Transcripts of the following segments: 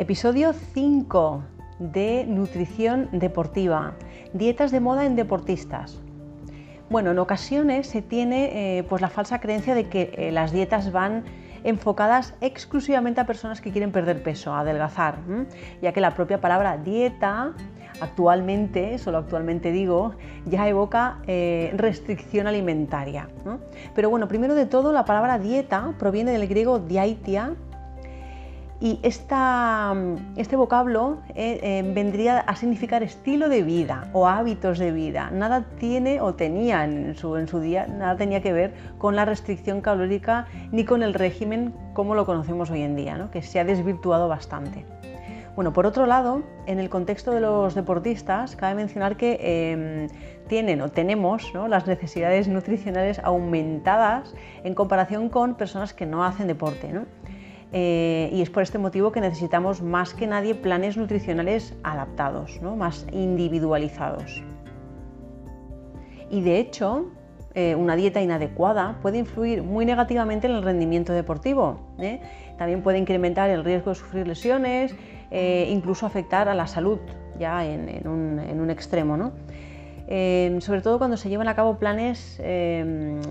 Episodio 5 de nutrición deportiva, dietas de moda en deportistas. Bueno, en ocasiones se tiene eh, pues la falsa creencia de que eh, las dietas van enfocadas exclusivamente a personas que quieren perder peso, adelgazar, ya que la propia palabra dieta actualmente, solo actualmente digo, ya evoca eh, restricción alimentaria. Pero bueno, primero de todo, la palabra dieta proviene del griego diaitia, y este vocablo eh, eh, vendría a significar estilo de vida o hábitos de vida. Nada tiene o tenía en su, día, nada tenía que ver con la restricción calórica ni con el régimen como lo conocemos hoy en día, que se ha desvirtuado bastante. Bueno, por otro lado, en el contexto de los deportistas, cabe mencionar que em, tienen o tenemos las necesidades nutricionales aumentadas en comparación con personas que no hacen deporte. Eh, y es por este motivo que necesitamos más que nadie planes nutricionales adaptados, más individualizados. Y de hecho, eh, una dieta inadecuada puede influir muy negativamente en el rendimiento deportivo. ¿eh? También puede incrementar el riesgo de sufrir lesiones, incluso afectar a la salud ya en, un, extremo. sobre todo cuando se llevan a cabo planes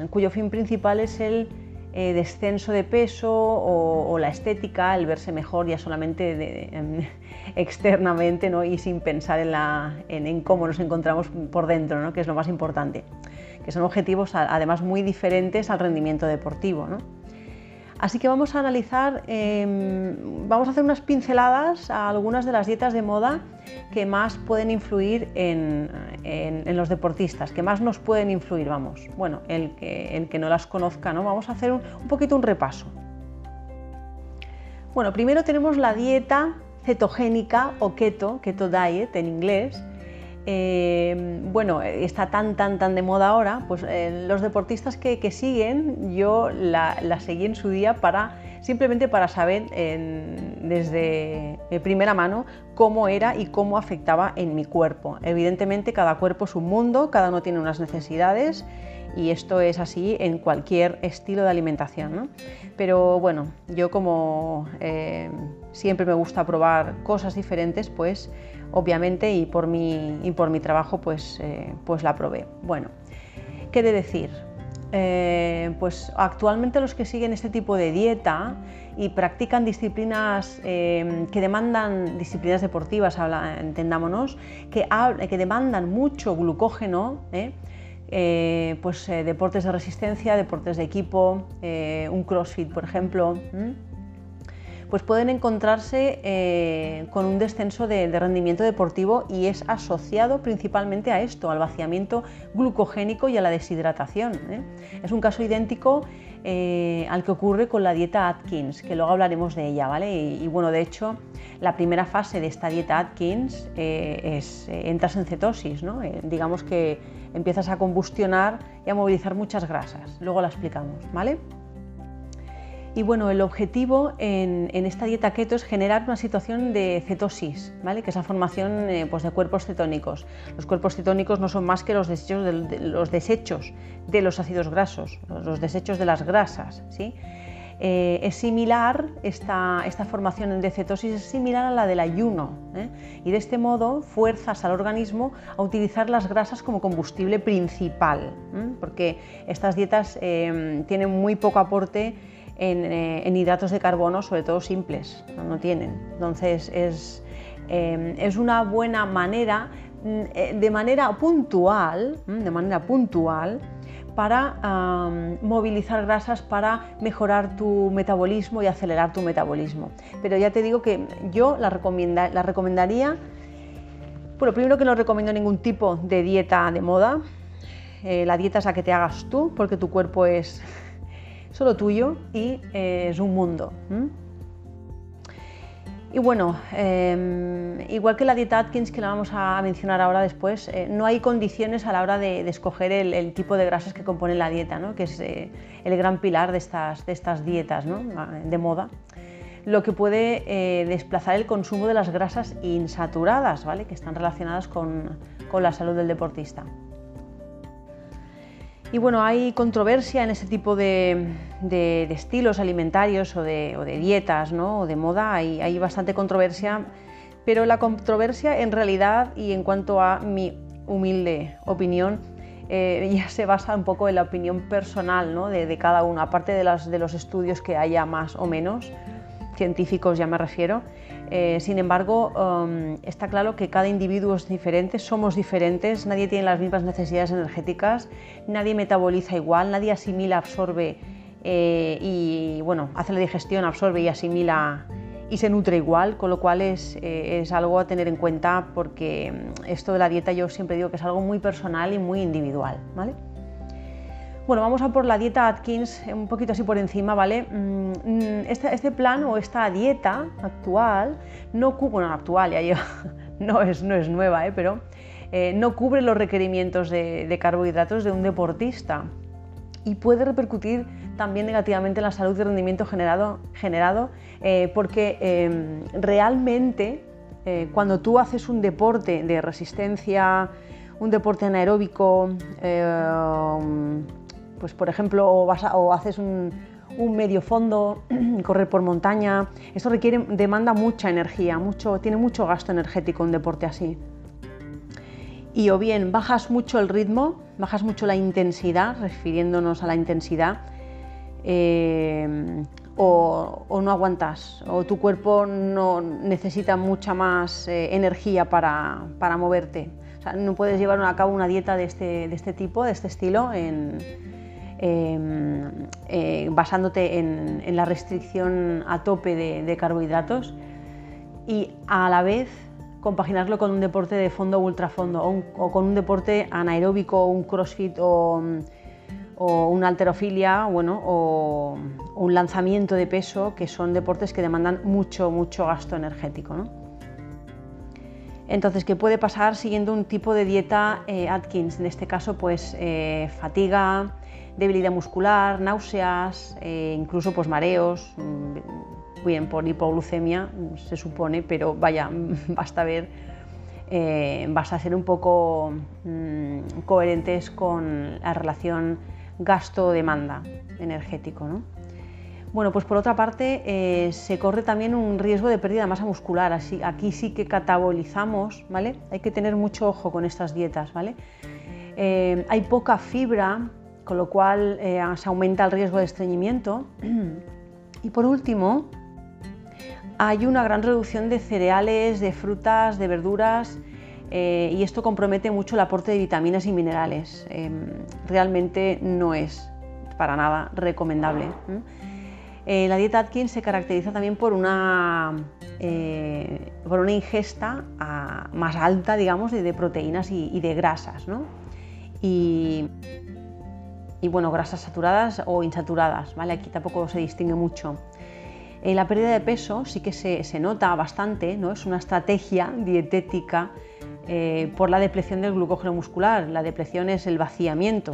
cuyo fin principal es el eh, descenso de peso o, la estética, el verse mejor ya solamente externamente ¿no? y sin pensar en, cómo nos encontramos por dentro, ¿no? que es lo más importante, que son objetivos además muy diferentes al rendimiento deportivo. Así que vamos a analizar, em, vamos a hacer unas pinceladas a algunas de las dietas de moda que más pueden influir en, los deportistas, que más nos pueden influir, vamos. Bueno, el que, no las conozca, ¿no? Vamos a hacer un, un poquito un repaso. Bueno, primero tenemos la dieta cetogénica o keto, keto diet en inglés, eh, bueno, está tan, tan, tan de moda ahora, pues eh, los deportistas que, siguen, yo la, seguí en su día para simplemente para saber desde primera mano cómo era y cómo afectaba en mi cuerpo. Evidentemente cada cuerpo es un mundo, cada uno tiene unas necesidades y esto es así en cualquier estilo de alimentación. Pero bueno, yo como eh, siempre me gusta probar cosas diferentes, pues obviamente, y por mi, y por mi trabajo, pues, eh, pues la probé. Bueno, ¿qué de decir? Eh, pues actualmente los que siguen este tipo de dieta y practican disciplinas eh, que demandan, disciplinas deportivas, entendámonos, que, que, demandan mucho glucógeno, pues deportes de resistencia, deportes de equipo, un crossfit, por ejemplo pues pueden encontrarse eh, con un descenso de, rendimiento deportivo y es asociado principalmente a esto, al vaciamiento glucogénico y a la deshidratación. ¿eh? Es un caso idéntico eh, al que ocurre con la dieta Atkins, que luego hablaremos de ella, ¿vale? Y, bueno, de hecho, la primera fase de esta dieta Atkins es entras en cetosis, ¿no? digamos que empiezas a combustionar y a movilizar muchas grasas. Luego la explicamos, ¿vale? Y bueno, el objetivo en, esta dieta keto es generar una situación de cetosis, ¿vale? que es la formación eh, pues de cuerpos cetónicos. Los cuerpos cetónicos no son más que los desechos de, los, desechos de los ácidos grasos, los desechos de las grasas. ¿sí? Eh, es similar, esta, esta, formación de cetosis es similar a la del ayuno ¿eh? y de este modo fuerzas al organismo a utilizar las grasas como combustible principal, porque estas dietas tienen muy poco aporte eh, en, hidratos de carbono, sobre todo simples, no, tienen. Entonces es, eh, es, una buena manera, mm, eh, de manera puntual, mm, de manera puntual, para movilizar grasas para mejorar tu metabolismo y acelerar tu metabolismo. Pero ya te digo que yo la, la recomendaría, bueno, primero que no recomiendo ningún tipo de dieta de moda, la dieta es la que te hagas tú, porque tu cuerpo es solo tuyo y eh, es un mundo. Y bueno, em, igual que la dieta Atkins que la vamos a mencionar ahora después, eh, no hay condiciones a la hora de, escoger el, tipo de grasas que compone la dieta, ¿no? que es eh, el gran pilar de estas, de estas dietas ¿no? de moda, lo que puede desplazar el consumo de las grasas insaturadas, ¿vale? que están relacionadas con, con la salud del deportista. Y bueno, hay controversia en ese tipo de, estilos alimentarios o de, dietas ¿no? o de moda hay, hay, bastante controversia, pero la controversia en realidad y en cuanto a mi humilde opinión eh, ya se basa un poco en la opinión personal ¿no? de, cada uno, aparte de, las, de los estudios que haya más o menos, científicos ya me refiero. Eh, sin embargo, um, está claro que cada individuo es diferente, somos diferentes, nadie tiene las mismas necesidades energéticas, nadie metaboliza igual, nadie asimila, absorbe eh, y bueno, hace la digestión, absorbe y asimila y se nutre igual, con lo cual es, eh, es, algo a tener en cuenta porque mm, esto de la dieta yo siempre digo que es algo muy personal y muy individual. ¿vale? Bueno, vamos a por la dieta Atkins, un poquito así por encima, ¿vale? Mm, este, este plan o esta dieta actual no cubre, bueno, actual, ya lleva, no es, no es nueva, ¿eh? pero eh, no cubre los requerimientos de, carbohidratos de un deportista y puede repercutir también negativamente en la salud y rendimiento generado, generado eh, porque em, realmente cuando tú haces un deporte de resistencia, un deporte anaeróbico, pues por ejemplo, o, haces un, medio fondo, correr por montaña, eso requiere, demanda mucha energía, mucho, tiene mucho gasto energético un deporte así. Y o bien bajas mucho el ritmo, bajas mucho la intensidad, refiriéndonos a la intensidad, eh, o, no aguantas, o tu cuerpo no necesita mucha más eh, energía para, moverte. no puedes llevar a cabo una dieta de este, de este tipo, de este estilo, en, Em, eh, basándote en, la restricción a tope de, carbohidratos y a la vez compaginarlo con un deporte de fondo o ultrafondo o, con un deporte anaeróbico, un crossfit o, una alterofilia bueno, o, un lanzamiento de peso, que son deportes que demandan mucho, mucho gasto energético. Entonces, ¿qué puede pasar siguiendo un tipo de dieta eh, Atkins? En este caso, pues eh, fatiga, debilidad muscular, náuseas, eh, incluso pues mareos, mm, bien por hipoglucemia se supone, pero vaya, basta ver, eh, vas a ser un poco mm, coherentes con la relación gasto-demanda energético. ¿no? Bueno, pues por otra parte eh, se corre también un riesgo de pérdida de masa muscular, así aquí sí que catabolizamos, ¿vale? Hay que tener mucho ojo con estas dietas, ¿vale? hay poca fibra con lo cual eh, se aumenta el riesgo de estreñimiento. y por último, hay una gran reducción de cereales, de frutas, de verduras eh, y esto compromete mucho el aporte de vitaminas y minerales. Em, realmente no es para nada recomendable. Eh, la dieta Atkins se caracteriza también por una, por una ingesta ah, más alta, digamos, de, proteínas y, de grasas. ¿no? Y bueno, grasas saturadas o insaturadas, ¿vale? Aquí tampoco se distingue mucho. Eh, la pérdida de peso sí que se, nota bastante, ¿no? Es una estrategia dietética eh, por la depleción del glucógeno muscular. La depleción es el vaciamiento,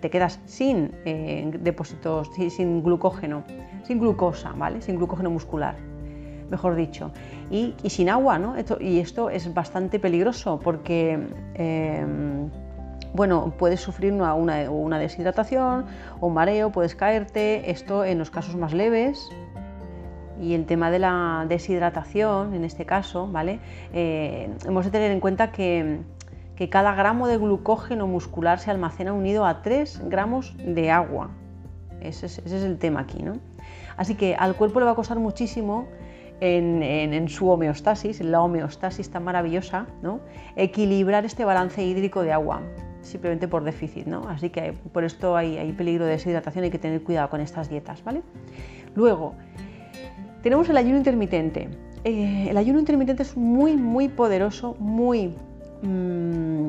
te quedas sin eh, depósitos, sin glucógeno, sin glucosa, ¿vale? Sin glucógeno muscular, mejor dicho. Y, sin agua, ¿no? y esto es bastante peligroso porque bueno, puedes sufrir una, deshidratación o un mareo, puedes caerte, esto en los casos más leves. Y el tema de la deshidratación, en este caso, ¿vale? Eh, hemos de tener en cuenta que, cada gramo de glucógeno muscular se almacena unido a 3 gramos de agua. Ese es, el tema aquí, ¿no? Así que al cuerpo le va a costar muchísimo en, en, su homeostasis, la homeostasis tan maravillosa, ¿no? equilibrar este balance hídrico de agua simplemente por déficit, ¿no? Así que por esto hay, peligro de deshidratación, hay que tener cuidado con estas dietas, ¿vale? Luego, tenemos el ayuno intermitente. Eh, el ayuno intermitente es muy, muy poderoso, muy, mm,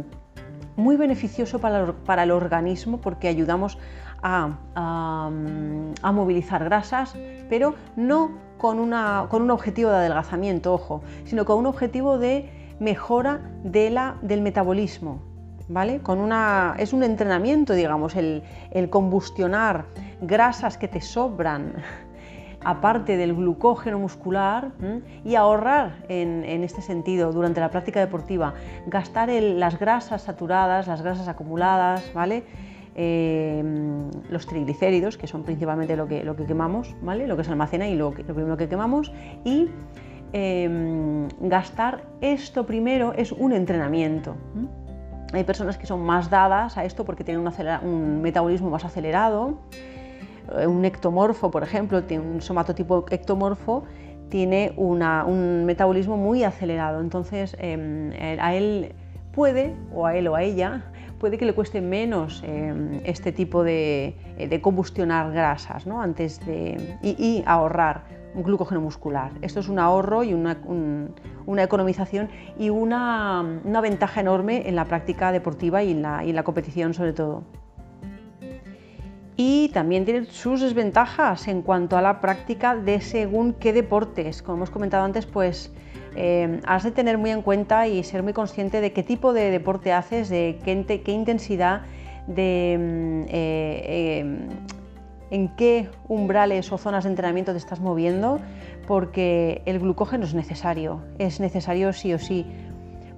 muy beneficioso para, el organismo porque ayudamos a, a, movilizar grasas, pero no con, un objetivo de adelgazamiento, ojo, sino con un objetivo de mejora del metabolismo, con una, es un entrenamiento, digamos, el, combustionar grasas que te sobran aparte del glucógeno muscular y ahorrar en, este sentido durante la práctica deportiva, gastar las grasas saturadas, las grasas acumuladas, ¿vale? los triglicéridos, que son principalmente lo que, lo que quemamos, ¿vale? lo que se almacena y lo, lo primero que quemamos, y Em, gastar esto primero es un entrenamiento. Hay personas que son más dadas a esto porque tienen un, metabolismo más acelerado. Eh, un ectomorfo, por ejemplo, tiene un somatotipo ectomorfo, tiene un metabolismo muy acelerado. Entonces, em, a él puede, o a él o a ella, puede que le cueste menos em, este tipo de, combustionar grasas ¿no? antes de, y ahorrar glucógeno muscular. Esto es un ahorro y una, economización y una, ventaja enorme en la práctica deportiva y en la, competición sobre todo. Y también tiene sus desventajas en cuanto a la práctica de según qué deportes. Como hemos comentado antes, pues eh, has de tener muy en cuenta y ser muy consciente de qué tipo de deporte haces, de qué, qué intensidad, de mm, eh, eh, en qué umbrales o zonas de entrenamiento te estás moviendo, porque el glucógeno es necesario, es necesario sí o sí.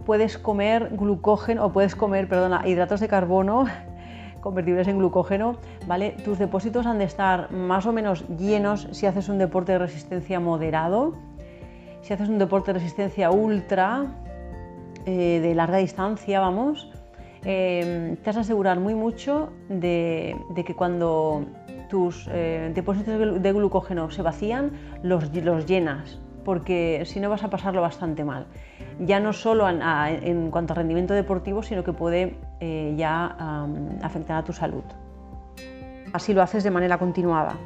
Puedes comer glucógeno o puedes comer, perdona, hidratos de carbono convertibles en glucógeno, ¿vale? Tus depósitos han de estar más o menos llenos si haces un deporte de resistencia moderado. Si haces un deporte de resistencia ultra, eh, de larga distancia, vamos, eh, te has de asegurar muy mucho de que cuando tus eh, depósitos de glucógeno se vacían, los, los llenas, porque si no vas a pasarlo bastante mal. Ya no solo en cuanto a rendimiento deportivo, sino que puede eh, ya afectar a tu salud. Así lo haces de manera continuada.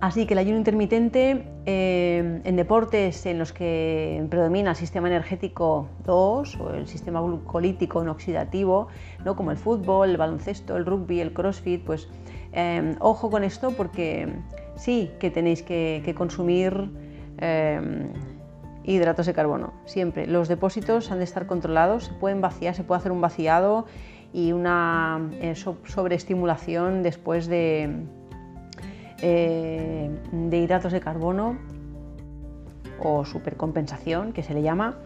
Así que el ayuno intermitente eh, en deportes en los que predomina el sistema energético 2 o el sistema glucolítico no oxidativo, ¿no? como el fútbol, el baloncesto, el rugby, el crossfit, pues Em, ojo con esto porque sí que tenéis que, consumir em, hidratos de carbono, siempre. Los depósitos han de estar controlados, se pueden vaciar, se puede hacer un vaciado y una eh, sobreestimulación después de, eh, de hidratos de carbono o supercompensación, que se le llama,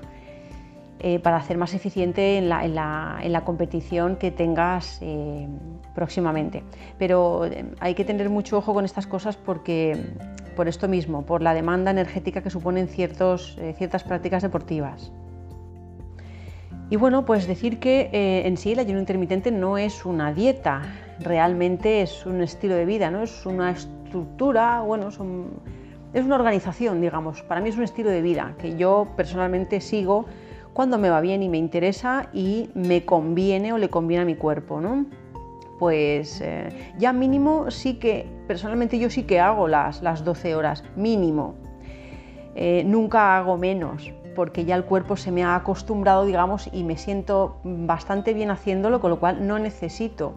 eh, para hacer más eficiente en la, competición que tengas eh, próximamente. Pero eh, hay que tener mucho ojo con estas cosas porque, por esto mismo, por la demanda energética que suponen ciertas prácticas deportivas. Y bueno, pues decir que en sí el ayuno intermitente no es una dieta, realmente es un estilo de vida, ¿no? es una estructura, bueno, es una organización, digamos. Para mí es un estilo de vida que yo personalmente sigo cuando me va bien y me interesa y me conviene o le conviene a mi cuerpo, ¿no? Pues eh, ya mínimo sí que, personalmente yo sí que hago las, las 12 horas, mínimo. Eh, nunca hago menos, porque ya el cuerpo se me ha acostumbrado, digamos, y me siento bastante bien haciéndolo, con lo cual no necesito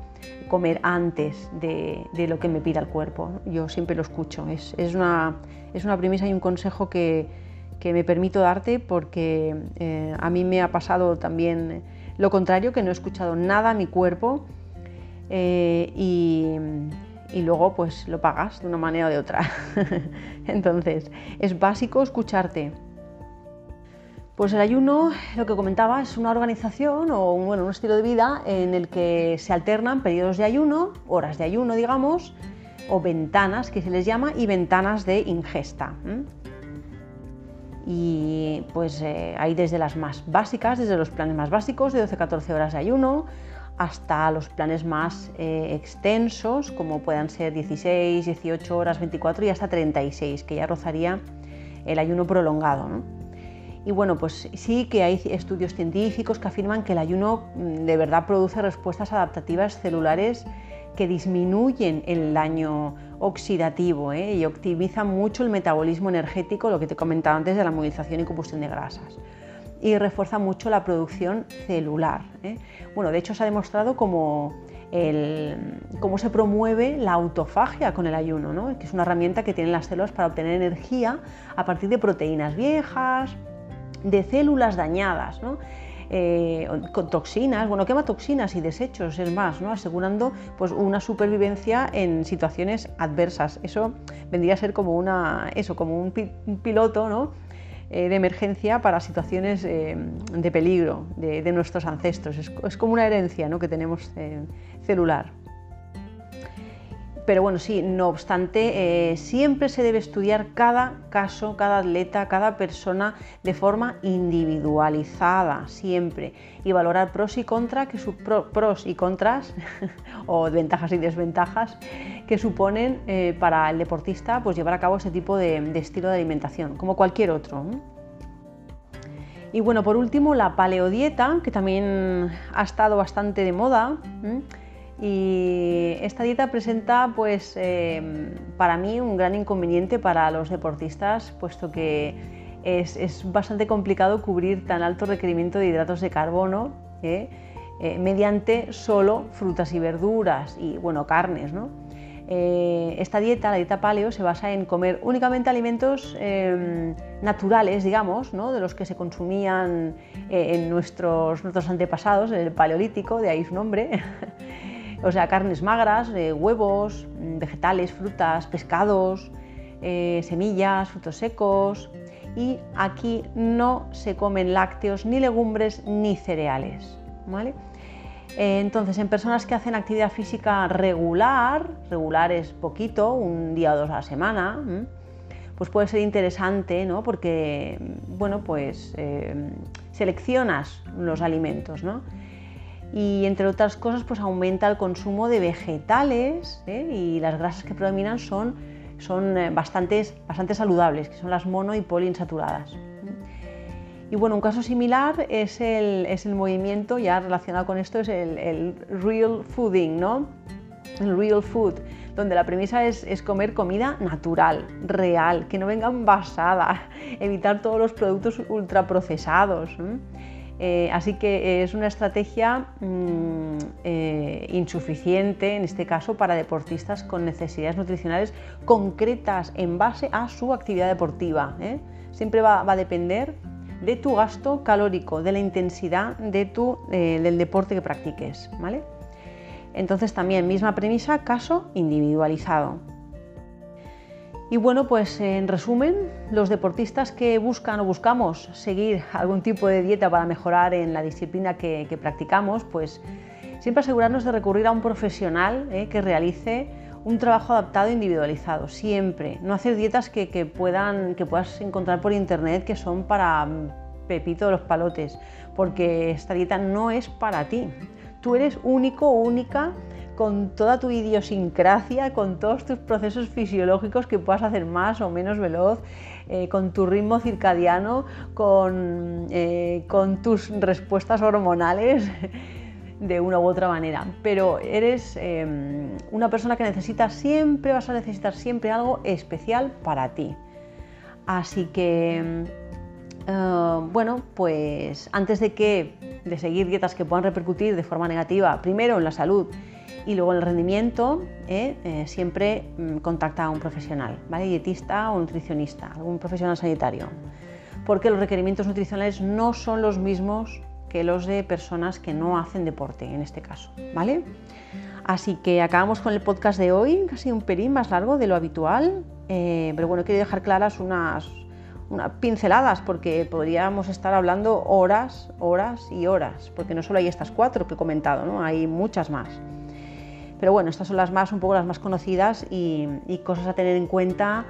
comer antes de, lo que me pida el cuerpo. Yo siempre lo escucho. Es, es, una, es una premisa y un consejo que, que me permito darte porque eh, a mí me ha pasado también lo contrario, que no he escuchado nada a mi cuerpo eh, y, luego pues lo pagas de una manera o de otra. Entonces, es básico escucharte. Pues el ayuno, lo que comentaba, es una organización o un, bueno, un estilo de vida en el que se alternan periodos de ayuno, horas de ayuno, digamos, o ventanas que se les llama, y ventanas de ingesta y pues eh, hay desde las más básicas, desde los planes más básicos de 12-14 horas de ayuno, hasta los planes más eh, extensos, como puedan ser 16, 18 horas, 24 y hasta 36, que ya rozaría el ayuno prolongado. Y bueno, pues sí que hay estudios científicos que afirman que el ayuno mm, de verdad produce respuestas adaptativas celulares que disminuyen el daño oxidativo ¿eh? y optimiza mucho el metabolismo energético, lo que te comentaba antes de la movilización y combustión de grasas. Y refuerza mucho la producción celular. ¿eh? Bueno, de hecho se ha demostrado cómo se promueve la autofagia con el ayuno, que es una herramienta que tienen las células para obtener energía a partir de proteínas viejas, de células dañadas. Eh, con toxinas, bueno, quema toxinas y desechos, es más, ¿no? asegurando pues, una supervivencia en situaciones adversas. Eso vendría a ser como, una, eso, como un, piloto ¿no? eh, de emergencia para situaciones eh, de peligro de, nuestros ancestros. Es, como una herencia ¿no? que tenemos celular. Pero bueno, sí, no obstante, eh, siempre se debe estudiar cada caso, cada atleta, cada persona de forma individualizada, siempre, y valorar pros y contras, que pros y contras, o ventajas y desventajas, que suponen eh, para el deportista pues, llevar a cabo ese tipo de, estilo de alimentación, como cualquier otro. Y bueno, por último, la paleodieta, que también ha estado bastante de moda. Y esta dieta presenta, pues, em, para mí un gran inconveniente para los deportistas, puesto que es, bastante complicado cubrir tan alto requerimiento de hidratos de carbono ¿eh? Eh, mediante solo frutas y verduras y, bueno, carnes, eh, esta dieta, la dieta paleo, se basa en comer únicamente alimentos em, naturales, digamos, de los que se consumían en nuestros, nuestros antepasados, en el paleolítico, de ahí su nombre. o sea, carnes magras, huevos, mm, vegetales, frutas, pescados, eh, semillas, frutos secos. Y aquí no se comen lácteos, ni legumbres, ni cereales. ¿vale? Eh, entonces, en personas que hacen actividad física regular, regular es poquito, un día o dos a la semana, pues puede ser interesante, ¿no? Porque, bueno, pues eh, seleccionas los alimentos, ¿no? Y entre otras cosas pues aumenta el consumo de vegetales ¿eh? y las grasas que predominan son, son eh, bastante saludables, que son las mono y poliinsaturadas. Y bueno, un caso similar es el, es el movimiento, ya relacionado con esto, es el, real fooding, ¿no? El real food, donde la premisa es, es, comer comida natural, real, que no venga envasada, evitar todos los productos ultraprocesados. Eh, así que es una estrategia mm, eh, insuficiente en este caso para deportistas con necesidades nutricionales concretas en base a su actividad deportiva. ¿eh? Siempre va, a depender de tu gasto calórico, de la intensidad de tu, del deporte que practiques. ¿vale? Entonces también misma premisa, caso individualizado. Y bueno, pues en resumen, los deportistas que buscan o buscamos seguir algún tipo de dieta para mejorar en la disciplina que, practicamos, pues siempre asegurarnos de recurrir a un profesional eh, que realice un trabajo adaptado e individualizado, siempre. No hacer dietas que, puedan, que puedas encontrar por internet que son para pepito de los palotes, porque esta dieta no es para ti. Tú eres único única con toda tu idiosincrasia, con todos tus procesos fisiológicos que puedas hacer más o menos veloz, eh, con tu ritmo circadiano, con, eh, tus respuestas hormonales de una u otra manera. Pero eres em, una persona que necesita siempre, vas a necesitar siempre algo especial para ti. Así que, eh, bueno, pues antes de que de seguir dietas que puedan repercutir de forma negativa, primero en la salud y luego el rendimiento, ¿eh? Eh, siempre mm, contacta a un profesional, ¿vale? dietista o nutricionista, algún profesional sanitario, porque los requerimientos nutricionales no son los mismos que los de personas que no hacen deporte, en este caso. ¿vale? Así que acabamos con el podcast de hoy, casi un pelín más largo de lo habitual, eh, pero bueno, quiero dejar claras unas, unas pinceladas porque podríamos estar hablando horas, horas y horas, porque no solo hay estas cuatro que he comentado, ¿no? hay muchas más. Pero bueno, estas son las más, un poco las más conocidas y, cosas a tener en cuenta.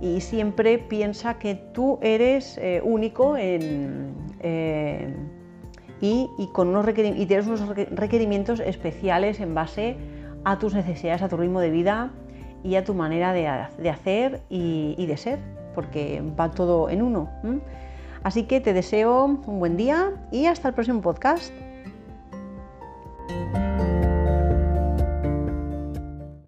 Y siempre piensa que tú eres eh, único en, eh, y, con unos y tienes unos requerimientos especiales en base a tus necesidades, a tu ritmo de vida y a tu manera de, hacer y, de ser, porque va todo en uno. Así que te deseo un buen día y hasta el próximo podcast.